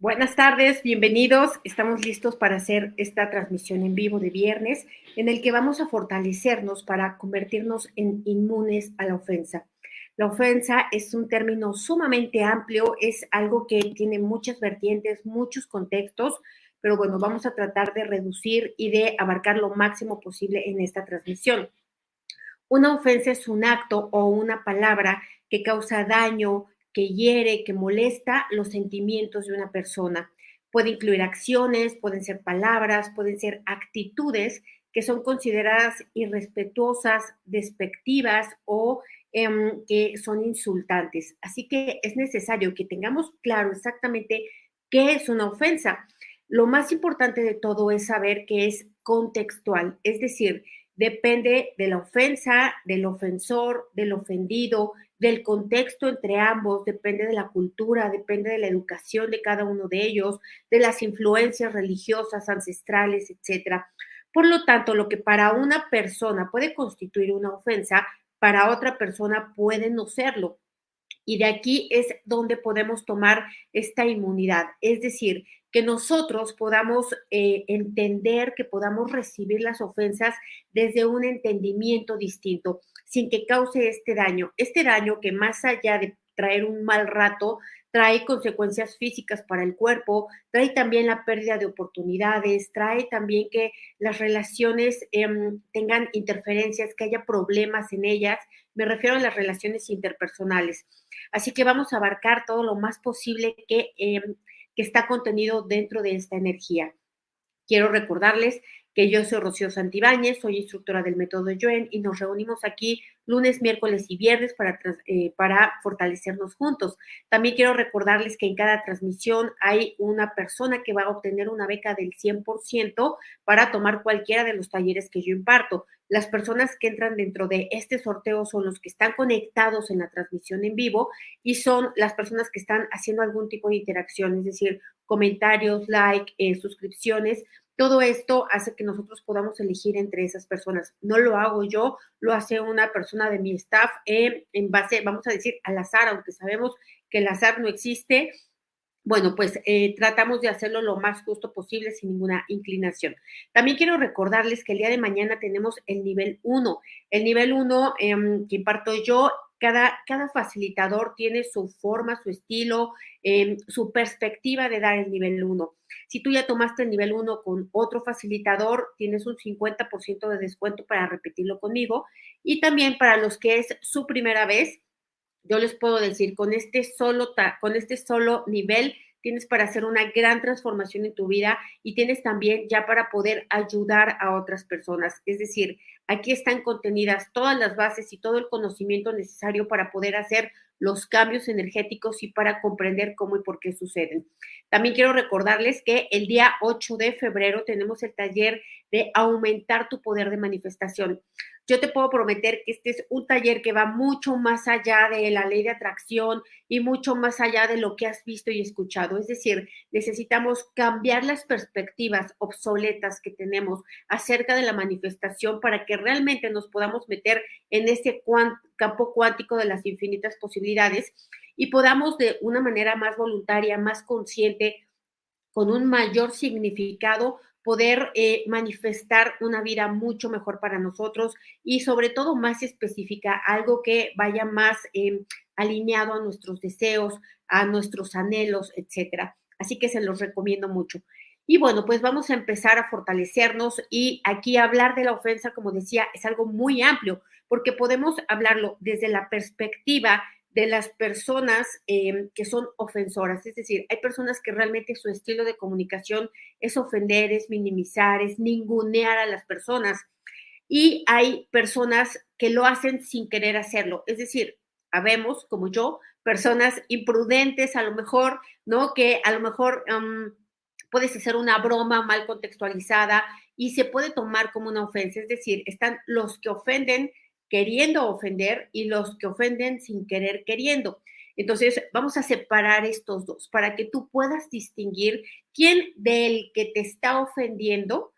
Buenas tardes, bienvenidos. Estamos listos para hacer esta transmisión en vivo de viernes en el que vamos a fortalecernos para convertirnos en inmunes a la ofensa. La ofensa es un término sumamente amplio, es algo que tiene muchas vertientes, muchos contextos, pero bueno, vamos a tratar de reducir y de abarcar lo máximo posible en esta transmisión. Una ofensa es un acto o una palabra que causa daño, que hiere, que molesta los sentimientos de una persona. Puede incluir acciones, pueden ser palabras, pueden ser actitudes que son consideradas irrespetuosas, despectivas o em, que son insultantes. Así que es necesario que tengamos claro exactamente qué es una ofensa. Lo más importante de todo es saber que es contextual, es decir, depende de la ofensa, del ofensor, del ofendido, del contexto entre ambos, depende de la cultura, depende de la educación de cada uno de ellos, de las influencias religiosas, ancestrales, etc. Por lo tanto, lo que para una persona puede constituir una ofensa, para otra persona puede no serlo. Y de aquí es donde podemos tomar esta inmunidad, es decir, que nosotros podamos eh, entender, que podamos recibir las ofensas desde un entendimiento distinto sin que cause este daño. Este daño que más allá de traer un mal rato, trae consecuencias físicas para el cuerpo, trae también la pérdida de oportunidades, trae también que las relaciones em, tengan interferencias, que haya problemas en ellas. Me refiero a las relaciones interpersonales. Así que vamos a abarcar todo lo más posible que, em, que está contenido dentro de esta energía. Quiero recordarles que yo soy Rocío Santibáñez, soy instructora del método Joen y nos reunimos aquí lunes, miércoles y viernes para, eh, para fortalecernos juntos. También quiero recordarles que en cada transmisión hay una persona que va a obtener una beca del 100% para tomar cualquiera de los talleres que yo imparto. Las personas que entran dentro de este sorteo son los que están conectados en la transmisión en vivo y son las personas que están haciendo algún tipo de interacción, es decir, comentarios, like, eh, suscripciones todo esto hace que nosotros podamos elegir entre esas personas. No lo hago yo, lo hace una persona de mi staff en base, vamos a decir, al azar, aunque sabemos que el azar no existe. Bueno, pues eh, tratamos de hacerlo lo más justo posible sin ninguna inclinación. También quiero recordarles que el día de mañana tenemos el nivel 1. El nivel 1 em, que imparto yo cada, cada, facilitador tiene su forma, su estilo, em, su perspectiva de dar el nivel 1. Si tú ya tomaste el nivel 1 con otro facilitador, tienes un 50% de descuento para repetirlo conmigo. Y también para los que es su primera vez, yo les puedo decir, con este solo, con este solo nivel, tienes para hacer una gran transformación en tu vida y tienes también ya para poder ayudar a otras personas. Es decir, aquí están contenidas todas las bases y todo el conocimiento necesario para poder hacer los cambios energéticos y para comprender cómo y por qué suceden. También quiero recordarles que el día 8 de febrero tenemos el taller de aumentar tu poder de manifestación. Yo te puedo prometer que este es un taller que va mucho más allá de la ley de atracción y mucho más allá de lo que has visto y escuchado. Es decir, necesitamos cambiar las perspectivas obsoletas que tenemos acerca de la manifestación para que realmente nos podamos meter en ese campo cuántico de las infinitas posibilidades y podamos de una manera más voluntaria, más consciente, con un mayor significado, poder eh, manifestar una vida mucho mejor para nosotros y sobre todo más específica, algo que vaya más em, alineado a nuestros deseos, a nuestros anhelos, etcétera. Así que se los recomiendo mucho. Y bueno, pues vamos a empezar a fortalecernos y aquí hablar de la ofensa, como decía, es algo muy amplio, porque podemos hablarlo desde la perspectiva de las personas em, que son ofensoras. Es decir, hay personas que realmente su estilo de comunicación es ofender, es minimizar, es ningunear a las personas. Y hay personas que lo hacen sin querer hacerlo. Es decir, habemos, como yo, personas imprudentes a lo mejor, ¿no? Que a lo mejor um, puedes hacer una broma mal contextualizada y se puede tomar como una ofensa. Es decir, están los que ofenden queriendo ofender y los que ofenden sin querer queriendo. Entonces, vamos a separar estos dos para que tú puedas distinguir quién del que te está ofendiendo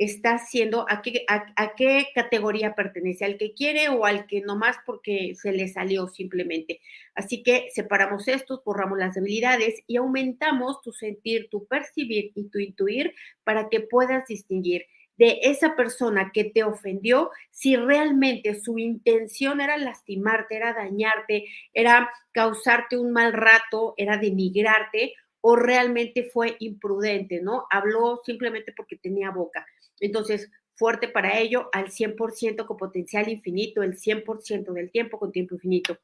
está haciendo, a qué, a, qué categoría pertenece, al que quiere o al que nomás porque se le salió simplemente. Así que separamos estos, borramos las debilidades y aumentamos tu sentir, tu percibir y tu intuir para que puedas distinguir de esa persona que te ofendió, si realmente su intención era lastimarte, era dañarte, era causarte un mal rato, era denigrarte, o realmente fue imprudente, ¿no? Habló simplemente porque tenía boca. Entonces, fuerte para ello, al 100% con potencial infinito, el 100% del tiempo con tiempo infinito.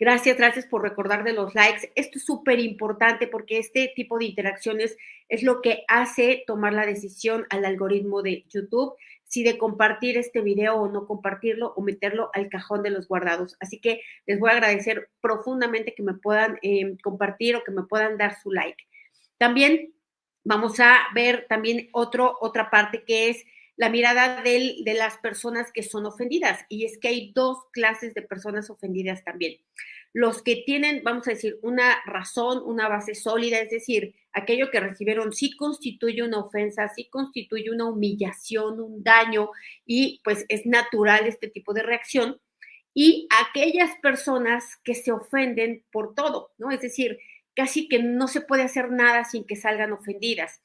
Gracias, gracias por recordar de los likes. Esto es súper importante porque este tipo de interacciones es lo que hace tomar la decisión al algoritmo de YouTube si de compartir este video o no compartirlo o meterlo al cajón de los guardados. Así que les voy a agradecer profundamente que me puedan eh, compartir o que me puedan dar su like. También vamos a ver también otro, otra parte que es la mirada de, las personas que son ofendidas. Y es que hay dos clases de personas ofendidas también. Los que tienen, vamos a decir, una razón, una base sólida, es decir, aquello que recibieron sí constituye una ofensa, sí constituye una humillación, un daño, y pues es natural este tipo de reacción. Y aquellas personas que se ofenden por todo, ¿no? Es decir, casi que no se puede hacer nada sin que salgan ofendidas.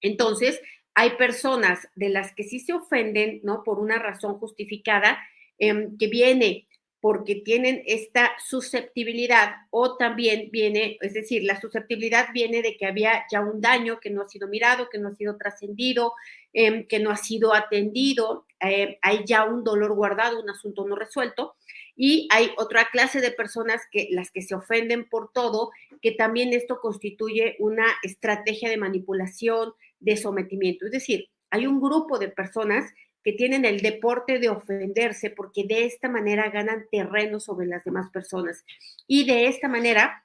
Entonces, hay personas de las que sí se ofenden, ¿no? Por una razón justificada, em, que viene porque tienen esta susceptibilidad o también viene, es decir, la susceptibilidad viene de que había ya un daño que no ha sido mirado, que no ha sido trascendido, em, que no ha sido atendido, eh, hay ya un dolor guardado, un asunto no resuelto. Y hay otra clase de personas que las que se ofenden por todo, que también esto constituye una estrategia de manipulación, de sometimiento. Es decir, hay un grupo de personas que tienen el deporte de ofenderse porque de esta manera ganan terreno sobre las demás personas y de esta manera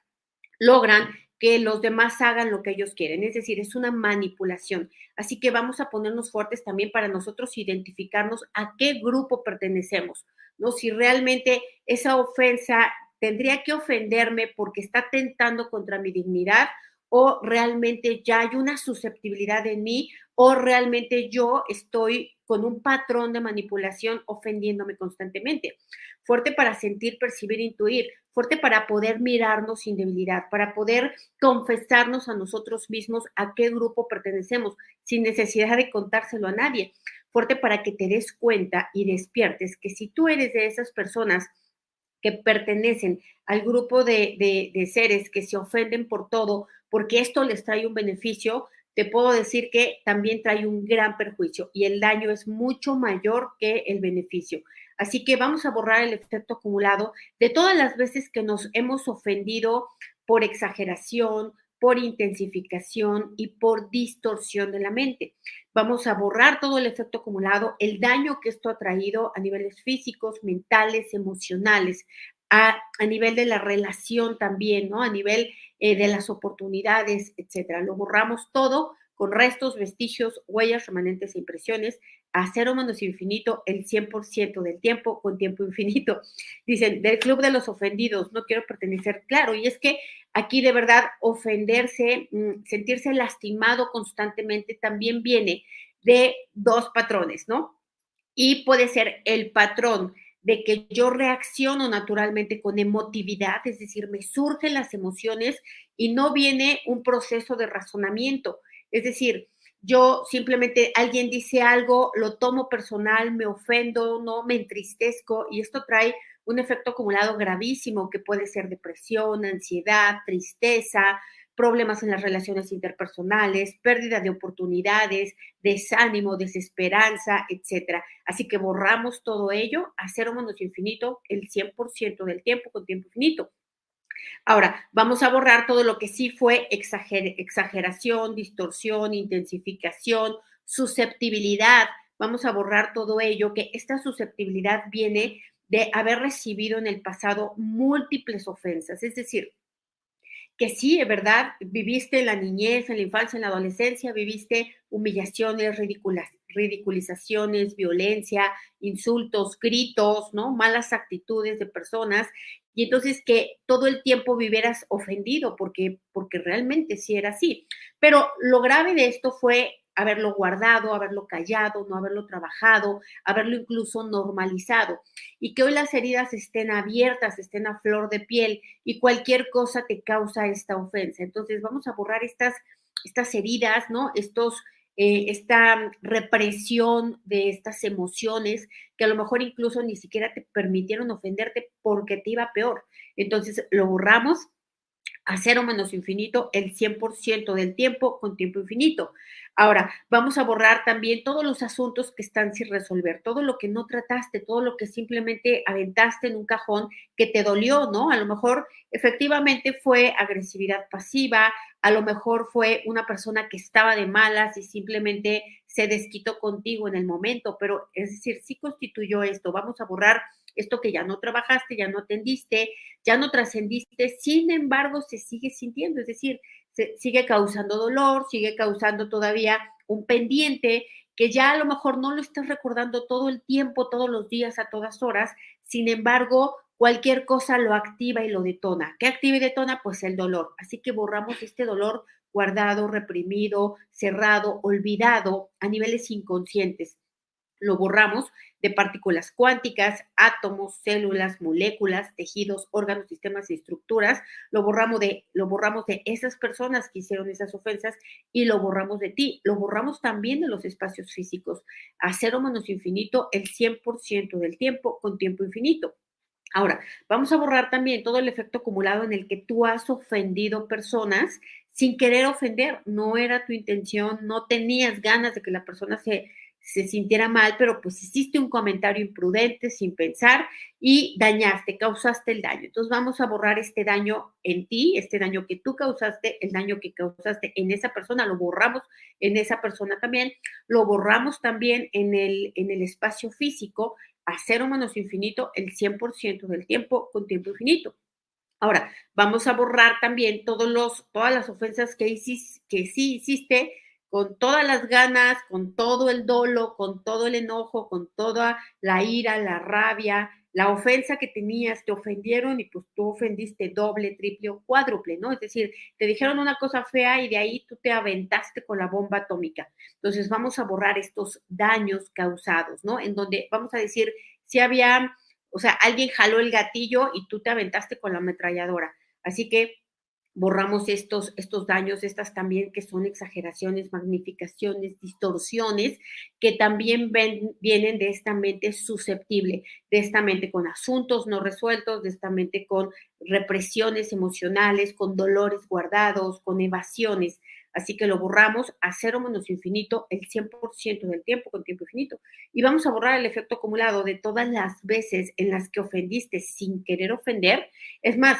logran que los demás hagan lo que ellos quieren, es decir, es una manipulación. Así que vamos a ponernos fuertes también para nosotros identificarnos a qué grupo pertenecemos, ¿no? Si realmente esa ofensa tendría que ofenderme porque está atentando contra mi dignidad o realmente ya hay una susceptibilidad en mí o realmente yo estoy con un patrón de manipulación ofendiéndome constantemente. Fuerte para sentir, percibir, intuir. Fuerte para poder mirarnos sin debilidad, para poder confesarnos a nosotros mismos a qué grupo pertenecemos sin necesidad de contárselo a nadie. Fuerte para que te des cuenta y despiertes que si tú eres de esas personas que pertenecen al grupo de, de seres que se ofenden por todo, porque esto les trae un beneficio, te puedo decir que también trae un gran perjuicio y el daño es mucho mayor que el beneficio. Así que vamos a borrar el efecto acumulado de todas las veces que nos hemos ofendido por exageración, por intensificación y por distorsión de la mente. Vamos a borrar todo el efecto acumulado, el daño que esto ha traído a niveles físicos, mentales, emocionales, a, nivel de la relación también, ¿no? A nivel eh, de las oportunidades, etcétera. Lo borramos todo con restos, vestigios, huellas, remanentes e impresiones, a cero menos infinito el 100% del tiempo con tiempo infinito. Dicen, del club de los ofendidos, no quiero pertenecer. Claro, y es que aquí de verdad ofenderse, mm, sentirse lastimado constantemente también viene de dos patrones, ¿no? Y puede ser el patrón de que yo reacciono naturalmente con emotividad, es decir, me surgen las emociones y no viene un proceso de razonamiento. Es decir, yo simplemente alguien dice algo, lo tomo personal, me ofendo, no me entristezco y esto trae un efecto acumulado gravísimo que puede ser depresión, ansiedad, tristeza, problemas en las relaciones interpersonales, pérdida de oportunidades, desánimo, desesperanza, etcétera. Así que borramos todo ello a cero menos infinito el 100% del tiempo con tiempo infinito. Ahora, vamos a borrar todo lo que sí fue exageración, distorsión, intensificación, susceptibilidad. Vamos a borrar todo ello, que esta susceptibilidad viene de haber recibido en el pasado múltiples ofensas. Es decir, que sí, es verdad, viviste en la niñez, en la infancia, en la adolescencia, viviste humillaciones, ridiculizaciones, violencia, insultos, gritos, ¿no? Malas actitudes de personas. Y entonces que todo el tiempo vivieras ofendido, porque, porque realmente sí era así. Pero lo grave de esto fue haberlo guardado, haberlo callado, no haberlo trabajado, haberlo incluso normalizado. Y que hoy las heridas estén abiertas, estén a flor de piel y cualquier cosa te causa esta ofensa. Entonces vamos a borrar estas, estas heridas, ¿no? Estos eh, esta represión de estas emociones que a lo mejor incluso ni siquiera te permitieron ofenderte porque te iba peor. Entonces lo borramos a cero menos infinito el 100% del tiempo con tiempo infinito. Ahora, vamos a borrar también todos los asuntos que están sin resolver, todo lo que no trataste, todo lo que simplemente aventaste en un cajón que te dolió, ¿no? A lo mejor efectivamente fue agresividad pasiva, a lo mejor fue una persona que estaba de malas y simplemente se desquitó contigo en el momento, pero es decir, sí constituyó esto, vamos a borrar esto que ya no trabajaste, ya no atendiste, ya no trascendiste, sin embargo se sigue sintiendo, es decir, se sigue causando dolor, sigue causando todavía un pendiente que ya a lo mejor no lo estás recordando todo el tiempo, todos los días, a todas horas, sin embargo, cualquier cosa lo activa y lo detona. ¿Qué activa y detona? Pues el dolor. Así que borramos este dolor guardado, reprimido, cerrado, olvidado a niveles inconscientes. Lo borramos de partículas cuánticas, átomos, células, moléculas, tejidos, órganos, sistemas y estructuras. Lo borramos de, lo borramos de esas personas que hicieron esas ofensas y lo borramos de ti. Lo borramos también de los espacios físicos. A cero menos infinito el 100% del tiempo con tiempo infinito. Ahora, vamos a borrar también todo el efecto acumulado en el que tú has ofendido personas sin querer ofender. No era tu intención, no tenías ganas de que la persona se, se sintiera mal, pero pues hiciste un comentario imprudente sin pensar y dañaste, causaste el daño. Entonces vamos a borrar este daño en ti, este daño que tú causaste, el daño que causaste en esa persona, lo borramos en esa persona también, lo borramos también en el, en el espacio físico a cero menos infinito el 100% del tiempo con tiempo infinito. Ahora, vamos a borrar también todos los, todas las ofensas que, hiciste, que sí hiciste con todas las ganas, con todo el dolo, con todo el enojo, con toda la ira, la rabia, la ofensa que tenías, te ofendieron y pues tú ofendiste doble, triple o cuádruple, ¿no? Es decir, te dijeron una cosa fea y de ahí tú te aventaste con la bomba atómica. Entonces vamos a borrar estos daños causados, ¿no? En donde vamos a decir, si había, o sea, alguien jaló el gatillo y tú te aventaste con la ametralladora. Así que borramos estos, estos daños, estas también que son exageraciones, magnificaciones, distorsiones, que también vienen de esta mente susceptible, de esta mente con asuntos no resueltos, de esta mente con represiones emocionales, con dolores guardados, con evasiones. Así que lo borramos a cero menos infinito el 100% del tiempo con tiempo infinito. Y vamos a borrar el efecto acumulado de todas las veces en las que ofendiste sin querer ofender. Es más,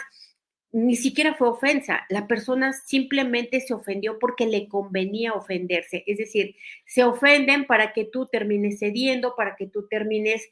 ni siquiera fue ofensa, la persona simplemente se ofendió porque le convenía ofenderse, es decir, se ofenden para que tú termines cediendo, para que tú termines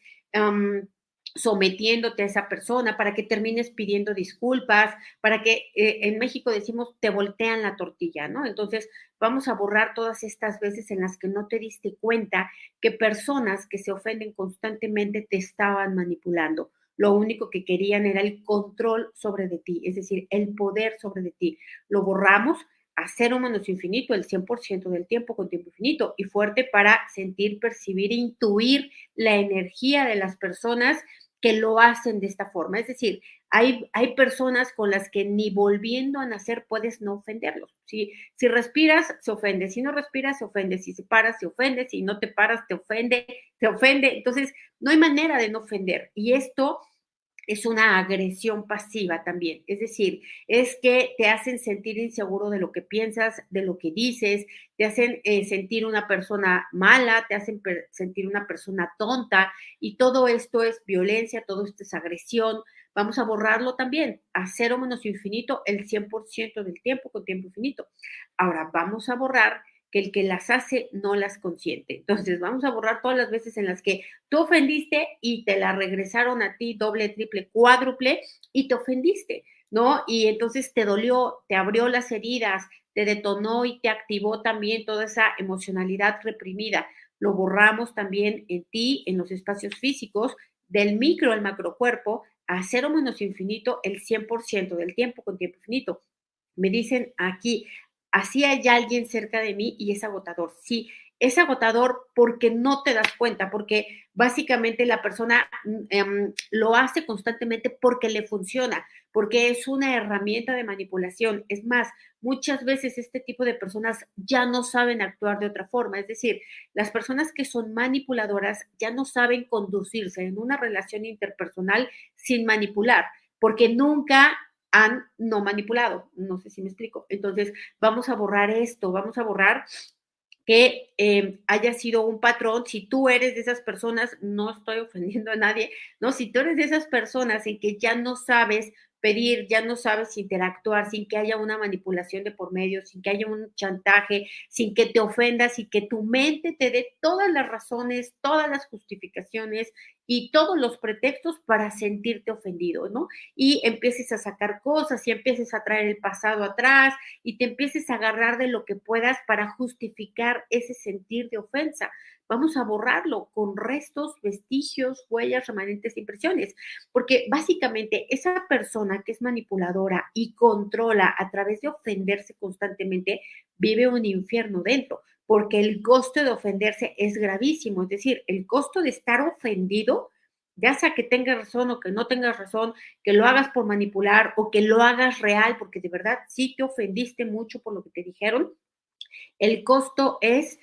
sometiéndote a esa persona, para que termines pidiendo disculpas, para que eh, en México decimos te voltean la tortilla, ¿no? Entonces vamos a borrar todas estas veces en las que no te diste cuenta que personas que se ofenden constantemente te estaban manipulando lo único que querían era el control sobre de ti, es decir, el poder sobre de ti. Lo borramos a cero menos infinito, el 100% del tiempo con tiempo infinito y fuerte para sentir, percibir, intuir la energía de las personas que lo hacen de esta forma. Es decir, hay, hay personas con las que ni volviendo a nacer puedes no ofenderlos. Si, si respiras, se ofende. Si no respiras, se ofende. Si se paras, se ofende. Si no te paras, te ofende. Te ofende. Entonces, no hay manera de no ofender. Y esto es una agresión pasiva también. Es decir, es que te hacen sentir inseguro de lo que piensas, de lo que dices, te hacen eh, sentir una persona mala, te hacen sentir una persona tonta y todo esto es violencia, todo esto es agresión. Vamos a borrarlo también a cero menos infinito el 100% del tiempo con tiempo infinito. Ahora vamos a borrar que el que las hace no las consiente. Entonces, vamos a borrar todas las veces en las que tú ofendiste y te la regresaron a ti doble, triple, cuádruple y te ofendiste, ¿no? Y entonces te dolió, te abrió las heridas, te detonó y te activó también toda esa emocionalidad reprimida. Lo borramos también en ti, en los espacios físicos, del micro al macrocuerpo, a cero menos infinito el 100% del tiempo con tiempo infinito. Me dicen aquí, así hay alguien cerca de mí y es agotador. Sí, es agotador porque no te das cuenta, porque básicamente la persona em, lo hace constantemente porque le funciona, porque es una herramienta de manipulación. Es más, muchas veces este tipo de personas ya no saben actuar de otra forma. Es decir, las personas que son manipuladoras ya no saben conducirse en una relación interpersonal sin manipular, porque nunca han no manipulado. No sé si me explico. Entonces, vamos a borrar esto, vamos a borrar que em, haya sido un patrón, si tú eres de esas personas, no estoy ofendiendo a nadie, ¿no? Si tú eres de esas personas en que ya no sabes pedir, ya no sabes interactuar sin que haya una manipulación de por medio, sin que haya un chantaje, sin que te ofendas y que tu mente te dé todas las razones, todas las justificaciones y todos los pretextos para sentirte ofendido, ¿no? Y empieces a sacar cosas y empieces a traer el pasado atrás y te empieces a agarrar de lo que puedas para justificar ese sentir de ofensa vamos a borrarlo con restos, vestigios, huellas, remanentes, impresiones, porque básicamente esa persona que es manipuladora y controla a través de ofenderse constantemente, vive un infierno dentro, porque el costo de ofenderse es gravísimo, es decir, el costo de estar ofendido, ya sea que tengas razón o que no tengas razón, que lo hagas por manipular o que lo hagas real, porque de verdad sí te ofendiste mucho por lo que te dijeron, el costo es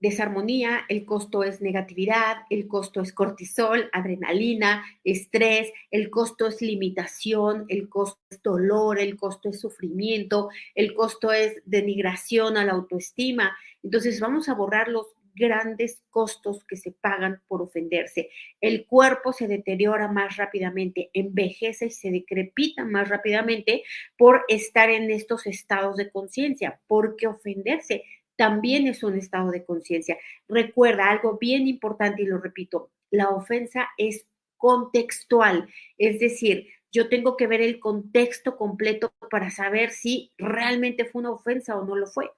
desarmonía, el costo es negatividad, el costo es cortisol, adrenalina, estrés, el costo es limitación, el costo es dolor, el costo es sufrimiento, el costo es denigración a la autoestima. Entonces vamos a borrar los grandes costos que se pagan por ofenderse. El cuerpo se deteriora más rápidamente, envejece y se decrepita más rápidamente por estar en estos estados de conciencia, porque ofenderse también es un estado de conciencia. Recuerda algo bien importante y lo repito, la ofensa es contextual, es decir, yo tengo que ver el contexto completo para saber si realmente fue una ofensa o no lo fue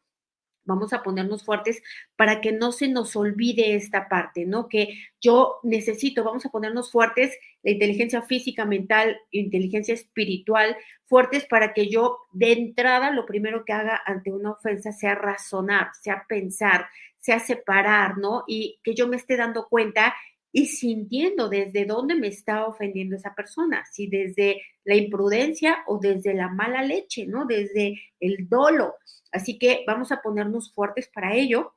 vamos a ponernos fuertes para que no se nos olvide esta parte, ¿no? Que yo necesito, vamos a ponernos fuertes, la inteligencia física, mental, inteligencia espiritual, fuertes para que yo de entrada lo primero que haga ante una ofensa sea razonar, sea pensar, sea separar, ¿no? Y que yo me esté dando cuenta y sintiendo desde dónde me está ofendiendo esa persona, si desde la imprudencia o desde la mala leche, ¿no? Desde el dolo. Así que vamos a ponernos fuertes para ello,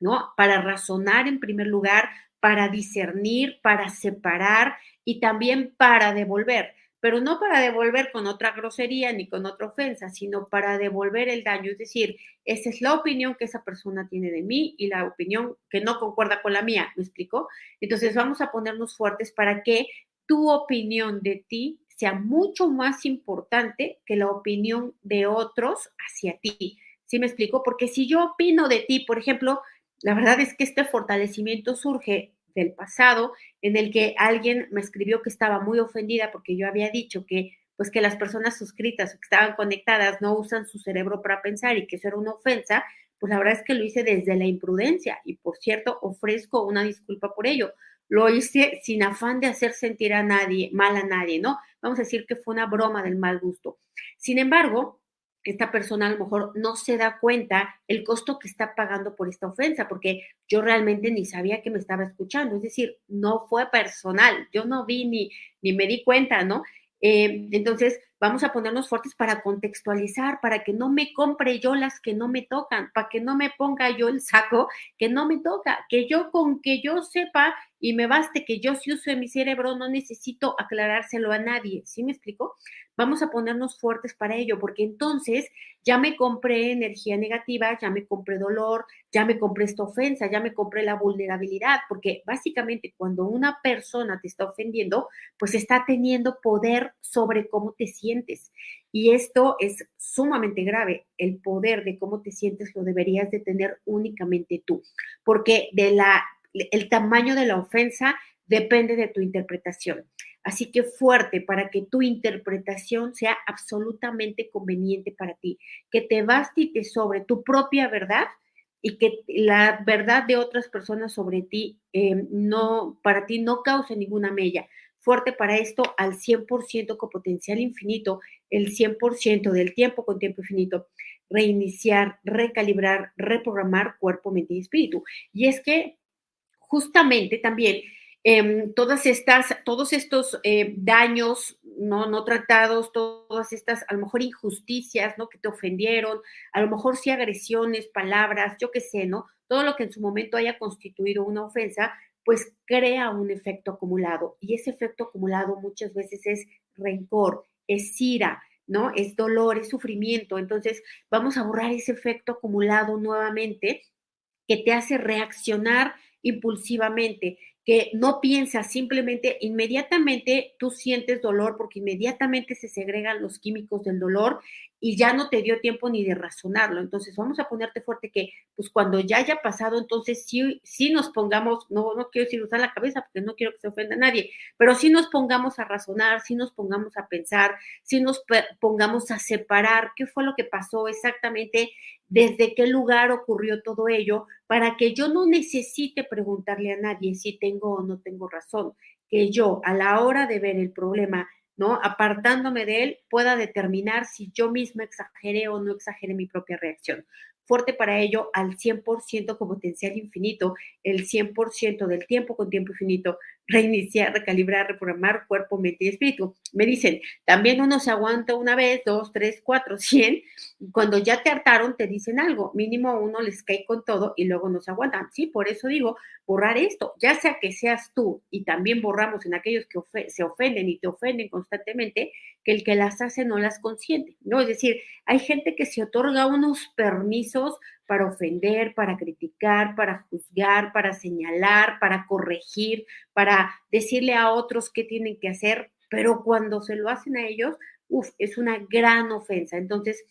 ¿no? Para razonar en primer lugar, para discernir, para separar y también para devolver pero no para devolver con otra grosería ni con otra ofensa, sino para devolver el daño. Es decir, esa es la opinión que esa persona tiene de mí y la opinión que no concuerda con la mía, ¿me explico? Entonces vamos a ponernos fuertes para que tu opinión de ti sea mucho más importante que la opinión de otros hacia ti. ¿Sí me explico? Porque si yo opino de ti, por ejemplo, la verdad es que este fortalecimiento surge del pasado en el que alguien me escribió que estaba muy ofendida porque yo había dicho que pues que las personas suscritas que estaban conectadas no usan su cerebro para pensar y que eso era una ofensa, pues la verdad es que lo hice desde la imprudencia y por cierto ofrezco una disculpa por ello. Lo hice sin afán de hacer sentir a nadie, mal a nadie, ¿no? Vamos a decir que fue una broma del mal gusto. Sin embargo, esta persona a lo mejor no se da cuenta el costo que está pagando por esta ofensa, porque yo realmente ni sabía que me estaba escuchando, es decir, no fue personal, yo no vi ni, ni me di cuenta, ¿no? Eh, entonces, vamos a ponernos fuertes para contextualizar, para que no me compre yo las que no me tocan, para que no me ponga yo el saco que no me toca, que yo con que yo sepa y me baste que yo si uso mi cerebro no necesito aclarárselo a nadie, ¿sí me explico? Vamos a ponernos fuertes para ello, porque entonces ya me compré energía negativa, ya me compré dolor, ya me compré esta ofensa, ya me compré la vulnerabilidad, porque básicamente cuando una persona te está ofendiendo, pues está teniendo poder sobre cómo te sientes. Y esto es sumamente grave. El poder de cómo te sientes lo deberías de tener únicamente tú, porque de la el tamaño de la ofensa depende de tu interpretación. Así que fuerte para que tu interpretación sea absolutamente conveniente para ti, que te baste sobre tu propia verdad y que la verdad de otras personas sobre ti eh, no, para ti no cause ninguna mella. Fuerte para esto al 100% con potencial infinito, el 100% del tiempo con tiempo infinito. reiniciar, recalibrar, reprogramar cuerpo, mente y espíritu. Y es que justamente también em, todas estas, todos estos eh, daños ¿no? no tratados, todas estas, a lo mejor injusticias, ¿no? Que te ofendieron, a lo mejor sí agresiones, palabras, yo qué sé, ¿no? Todo lo que en su momento haya constituido una ofensa, pues crea un efecto acumulado. Y ese efecto acumulado muchas veces es rencor, es ira, ¿no? Es dolor, es sufrimiento. Entonces, vamos a borrar ese efecto acumulado nuevamente que te hace reaccionar impulsivamente, que no piensas, simplemente inmediatamente tú sientes dolor porque inmediatamente se segregan los químicos del dolor y ya no te dio tiempo ni de razonarlo. Entonces vamos a ponerte fuerte que pues cuando ya haya pasado, entonces sí, sí nos pongamos, no, no quiero decir usar la cabeza porque no quiero que se ofenda a nadie, pero sí nos pongamos a razonar, sí nos pongamos a pensar, sí nos pongamos a separar qué fue lo que pasó exactamente desde qué lugar ocurrió todo ello, para que yo no necesite preguntarle a nadie si tengo o no tengo razón, que yo a la hora de ver el problema, ¿no? Apartándome de él, pueda determinar si yo misma exageré o no exageré mi propia reacción fuerte para ello al 100% con potencial infinito, el 100% del tiempo con tiempo infinito, reiniciar, recalibrar, reprogramar cuerpo, mente y espíritu. Me dicen, también uno se aguanta una vez, dos, tres, cuatro, cien. Cuando ya te hartaron, te dicen algo. Mínimo uno les cae con todo y luego no se aguantan. Sí, por eso digo, borrar esto, ya sea que seas tú y también borramos en aquellos que se ofenden y te ofenden constantemente, que el que las hace no las consiente, ¿no? Es decir, hay gente que se otorga unos permisos para ofender, para criticar, para juzgar, para señalar, para corregir, para decirle a otros qué tienen que hacer, pero cuando se lo hacen a ellos, uff, es una gran ofensa. Entonces,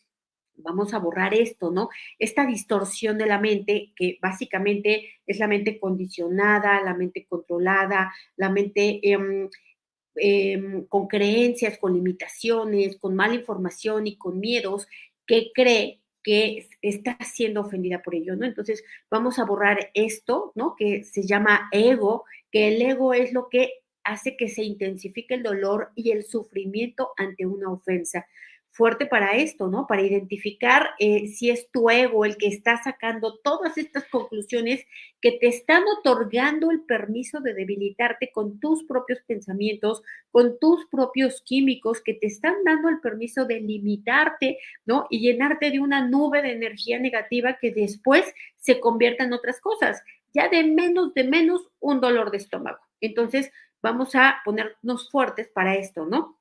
vamos a borrar esto, ¿no? Esta distorsión de la mente, que básicamente es la mente condicionada, la mente controlada, la mente... Em, Em, con creencias, con limitaciones, con mala información y con miedos, que cree que está siendo ofendida por ello, ¿no? Entonces, vamos a borrar esto, ¿no? Que se llama ego, que el ego es lo que hace que se intensifique el dolor y el sufrimiento ante una ofensa fuerte para esto, ¿no? Para identificar eh, si es tu ego el que está sacando todas estas conclusiones que te están otorgando el permiso de debilitarte con tus propios pensamientos, con tus propios químicos, que te están dando el permiso de limitarte, ¿no? Y llenarte de una nube de energía negativa que después se convierta en otras cosas, ya de menos, de menos un dolor de estómago. Entonces, vamos a ponernos fuertes para esto, ¿no?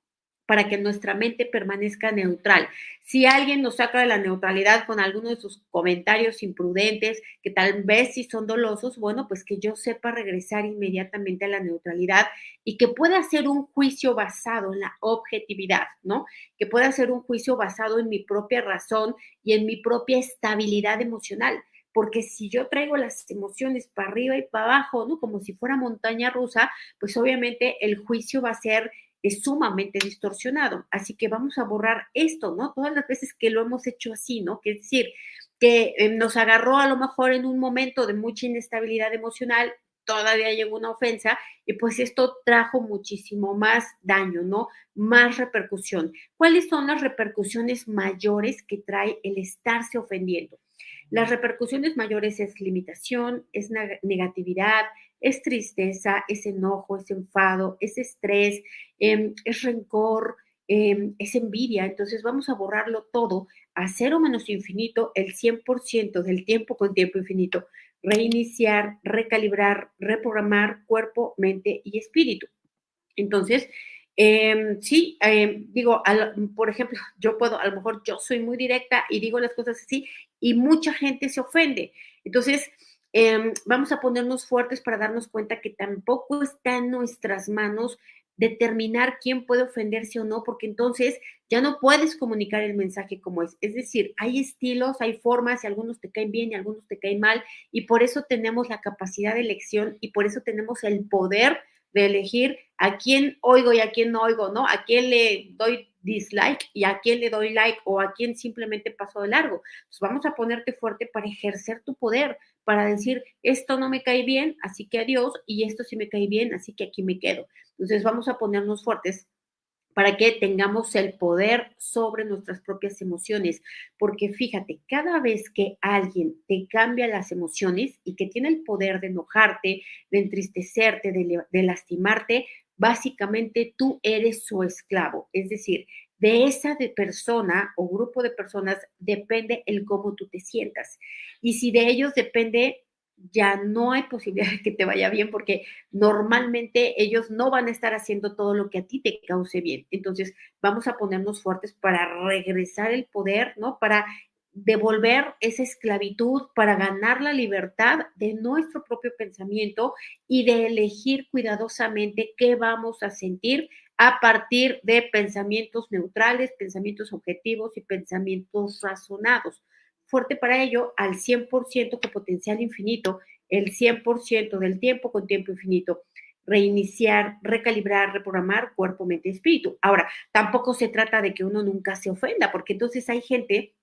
Para que nuestra mente permanezca neutral. Si alguien nos saca de la neutralidad con alguno de sus comentarios imprudentes, que tal vez sí son dolosos, bueno, pues que yo sepa regresar inmediatamente a la neutralidad y que pueda hacer un juicio basado en la objetividad, ¿no? Que pueda hacer un juicio basado en mi propia razón y en mi propia estabilidad emocional porque si yo traigo las emociones para arriba y para abajo, ¿no? Como si fuera montaña rusa, pues obviamente el juicio va a ser es sumamente distorsionado. Así que vamos a borrar esto, ¿no? Todas las veces que lo hemos hecho así, ¿no? Que decir, que eh, nos agarró a lo mejor en un momento de mucha inestabilidad emocional, todavía llegó una ofensa y pues esto trajo muchísimo más daño, ¿no? Más repercusión. ¿Cuáles son las repercusiones mayores que trae el estarse ofendiendo? Las repercusiones mayores es limitación, es negatividad, es tristeza, es enojo, es enfado, es estrés, em, es rencor, em, es envidia. Entonces vamos a borrarlo todo a cero menos infinito el 100% del tiempo con tiempo infinito. Reiniciar, recalibrar, reprogramar cuerpo, mente y espíritu. Entonces, em, sí, digo, por ejemplo, yo puedo, a lo mejor yo soy muy directa y digo las cosas así y mucha gente se ofende. Entonces, Em, vamos a ponernos fuertes para darnos cuenta que tampoco está en nuestras manos determinar quién puede ofenderse o no, porque entonces ya no puedes comunicar el mensaje como es. Es decir, hay estilos, hay formas, y algunos te caen bien y algunos te caen mal, y por eso tenemos la capacidad de elección y por eso tenemos el poder de elegir a quién oigo y a quién no oigo, ¿no? A quién le doy dislike y a quién le doy like o a quién simplemente paso de largo. Pues vamos a ponerte fuerte para ejercer tu poder, para decir, esto no me cae bien, así que adiós, y esto sí me cae bien, así que aquí me quedo. Entonces vamos a ponernos fuertes para que tengamos el poder sobre nuestras propias emociones. Porque fíjate, cada vez que alguien te cambia las emociones y que tiene el poder de enojarte, de entristecerte, de, lastimarte, básicamente tú eres su esclavo. Es decir, de esa de persona o grupo de personas depende el cómo tú te sientas. Y si de ellos depende ya no hay posibilidad de que te vaya bien porque normalmente ellos no van a estar haciendo todo lo que a ti te cause bien. Entonces, vamos a ponernos fuertes para regresar el poder, ¿no? Para devolver esa esclavitud, para ganar la libertad de nuestro propio pensamiento y de elegir cuidadosamente qué vamos a sentir a partir de pensamientos neutrales, pensamientos objetivos y pensamientos razonados fuerte para ello al 100% con potencial infinito, el 100% del tiempo con tiempo infinito. Reiniciar, recalibrar, reprogramar cuerpo, mente, espíritu. Ahora, tampoco se trata de que uno nunca se ofenda, porque entonces hay gente,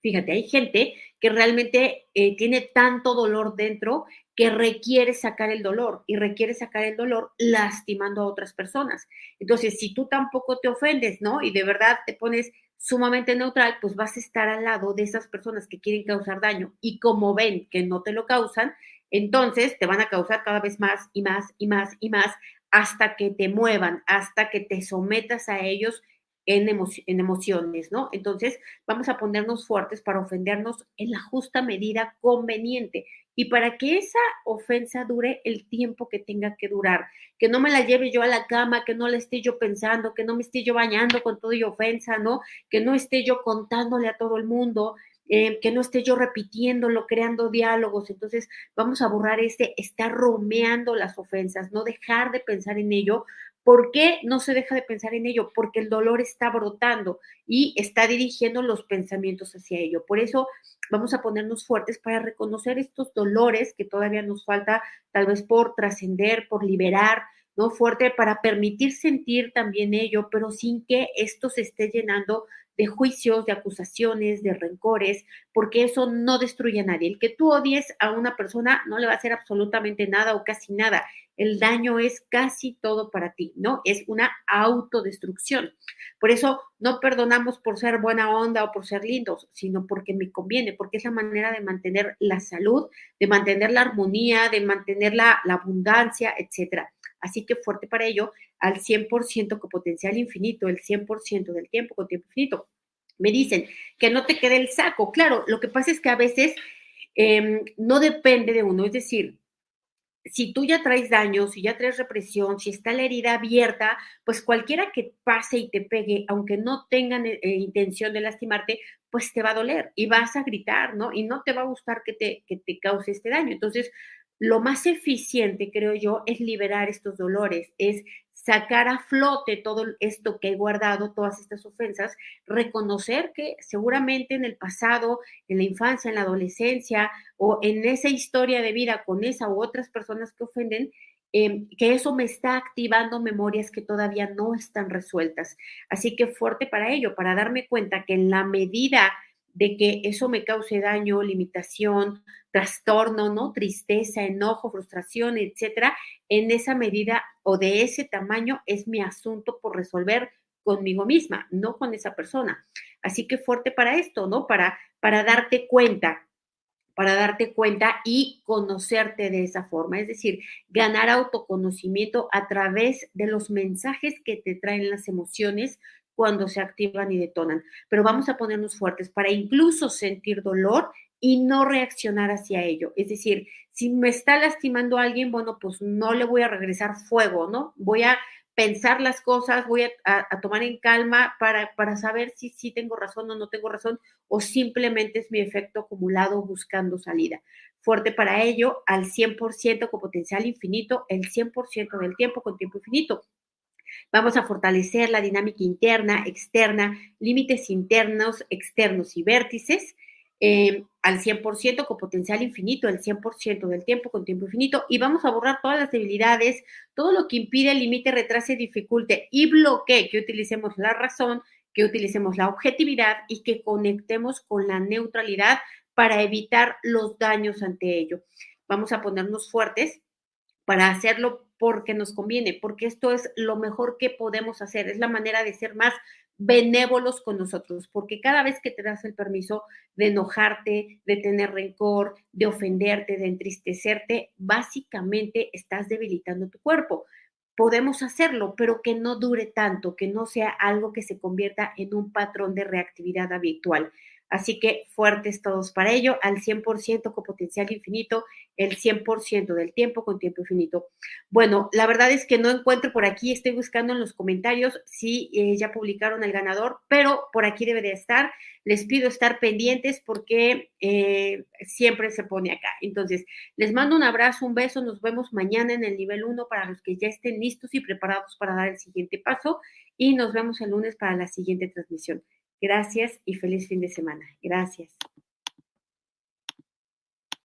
fíjate, hay gente que realmente eh, tiene tanto dolor dentro que requiere sacar el dolor y requiere sacar el dolor lastimando a otras personas. Entonces, si tú tampoco te ofendes, ¿no? Y de verdad te pones sumamente neutral, pues vas a estar al lado de esas personas que quieren causar daño y como ven que no te lo causan, entonces te van a causar cada vez más y más y más y más hasta que te muevan, hasta que te sometas a ellos en, en, emociones, ¿no? Entonces, vamos a ponernos fuertes para ofendernos en la justa medida conveniente y para que esa ofensa dure el tiempo que tenga que durar, que no me la lleve yo a la cama, que no la esté yo pensando, que no me esté yo bañando con todo y ofensa, ¿no? Que no esté yo contándole a todo el mundo, eh, que no esté yo repitiéndolo, creando diálogos. Entonces, vamos a borrar este estar romeando las ofensas, no dejar de pensar en ello, ¿Por qué no se deja de pensar en ello? Porque el dolor está brotando y está dirigiendo los pensamientos hacia ello. Por eso vamos a ponernos fuertes para reconocer estos dolores que todavía nos falta tal vez por trascender, por liberar, ¿no? Fuerte para permitir sentir también ello, pero sin que esto se esté llenando de juicios, de acusaciones, de rencores, porque eso no destruye a nadie. El que tú odies a una persona no le va a hacer absolutamente nada o casi nada. El daño es casi todo para ti, ¿no? Es una autodestrucción. Por eso no perdonamos por ser buena onda o por ser lindos, sino porque me conviene, porque es la manera de mantener la salud, de mantener la armonía, de mantener la, abundancia, etcétera. Así que fuerte para ello, al 100% con potencial infinito, el 100% del tiempo con tiempo infinito. Me dicen que no te quede el saco. Claro, lo que pasa es que a veces em, no depende de uno, es decir, si tú ya traes daño, si ya traes represión, si está la herida abierta, pues cualquiera que pase y te pegue, aunque no tengan eh, intención de lastimarte, pues te va a doler y vas a gritar, ¿no? Y no te va a gustar que te, que te cause este daño. Entonces, lo más eficiente, creo yo, es liberar estos dolores, es sacar a flote todo esto que he guardado, todas estas ofensas, reconocer que seguramente en el pasado, en la infancia, en la adolescencia o en esa historia de vida con esa u otras personas que ofenden, em, que eso me está activando memorias que todavía no están resueltas. Así que fuerte para ello, para darme cuenta que en la medida de que eso me cause daño, limitación, trastorno, ¿no? Tristeza, enojo, frustración, etcétera, en esa medida o de ese tamaño es mi asunto por resolver conmigo misma, no con esa persona. Así que fuerte para esto, ¿no? Para, para darte cuenta, para darte cuenta y conocerte de esa forma, es decir, ganar autoconocimiento a través de los mensajes que te traen las emociones, cuando se activan y detonan, pero vamos a ponernos fuertes para incluso sentir dolor y no reaccionar hacia ello. Es decir, si me está lastimando alguien, bueno, pues no le voy a regresar fuego, ¿no? Voy a pensar las cosas, voy a, tomar en calma para, para saber si sí tengo razón o no tengo razón, o simplemente es mi efecto acumulado buscando salida. Fuerte para ello, al 100% con potencial infinito, el 100% del tiempo con tiempo infinito. Vamos a fortalecer la dinámica interna, externa, límites internos, externos y vértices. Eh, al 100% con potencial infinito, el 100% del tiempo con tiempo infinito, y vamos a borrar todas las debilidades, todo lo que impide, limite, retrase, dificulte y bloquee, que utilicemos la razón, que utilicemos la objetividad y que conectemos con la neutralidad para evitar los daños ante ello. Vamos a ponernos fuertes para hacerlo porque nos conviene, porque esto es lo mejor que podemos hacer, es la manera de ser más benévolos con nosotros, porque cada vez que te das el permiso de enojarte, de tener rencor, de ofenderte, de entristecerte, básicamente estás debilitando tu cuerpo. Podemos hacerlo, pero que no dure tanto, que no sea algo que se convierta en un patrón de reactividad habitual. Así que fuertes todos para ello, al 100% con potencial infinito, el 100% del tiempo con tiempo infinito. Bueno, la verdad es que no encuentro por aquí, estoy buscando en los comentarios si eh, ya publicaron el ganador, pero por aquí debe de estar. Les pido estar pendientes porque eh, siempre se pone acá. Entonces, les mando un abrazo, un beso, nos vemos mañana en el nivel 1 para los que ya estén listos y preparados para dar el siguiente paso y nos vemos el lunes para la siguiente transmisión. Gracias y feliz fin de semana. Gracias.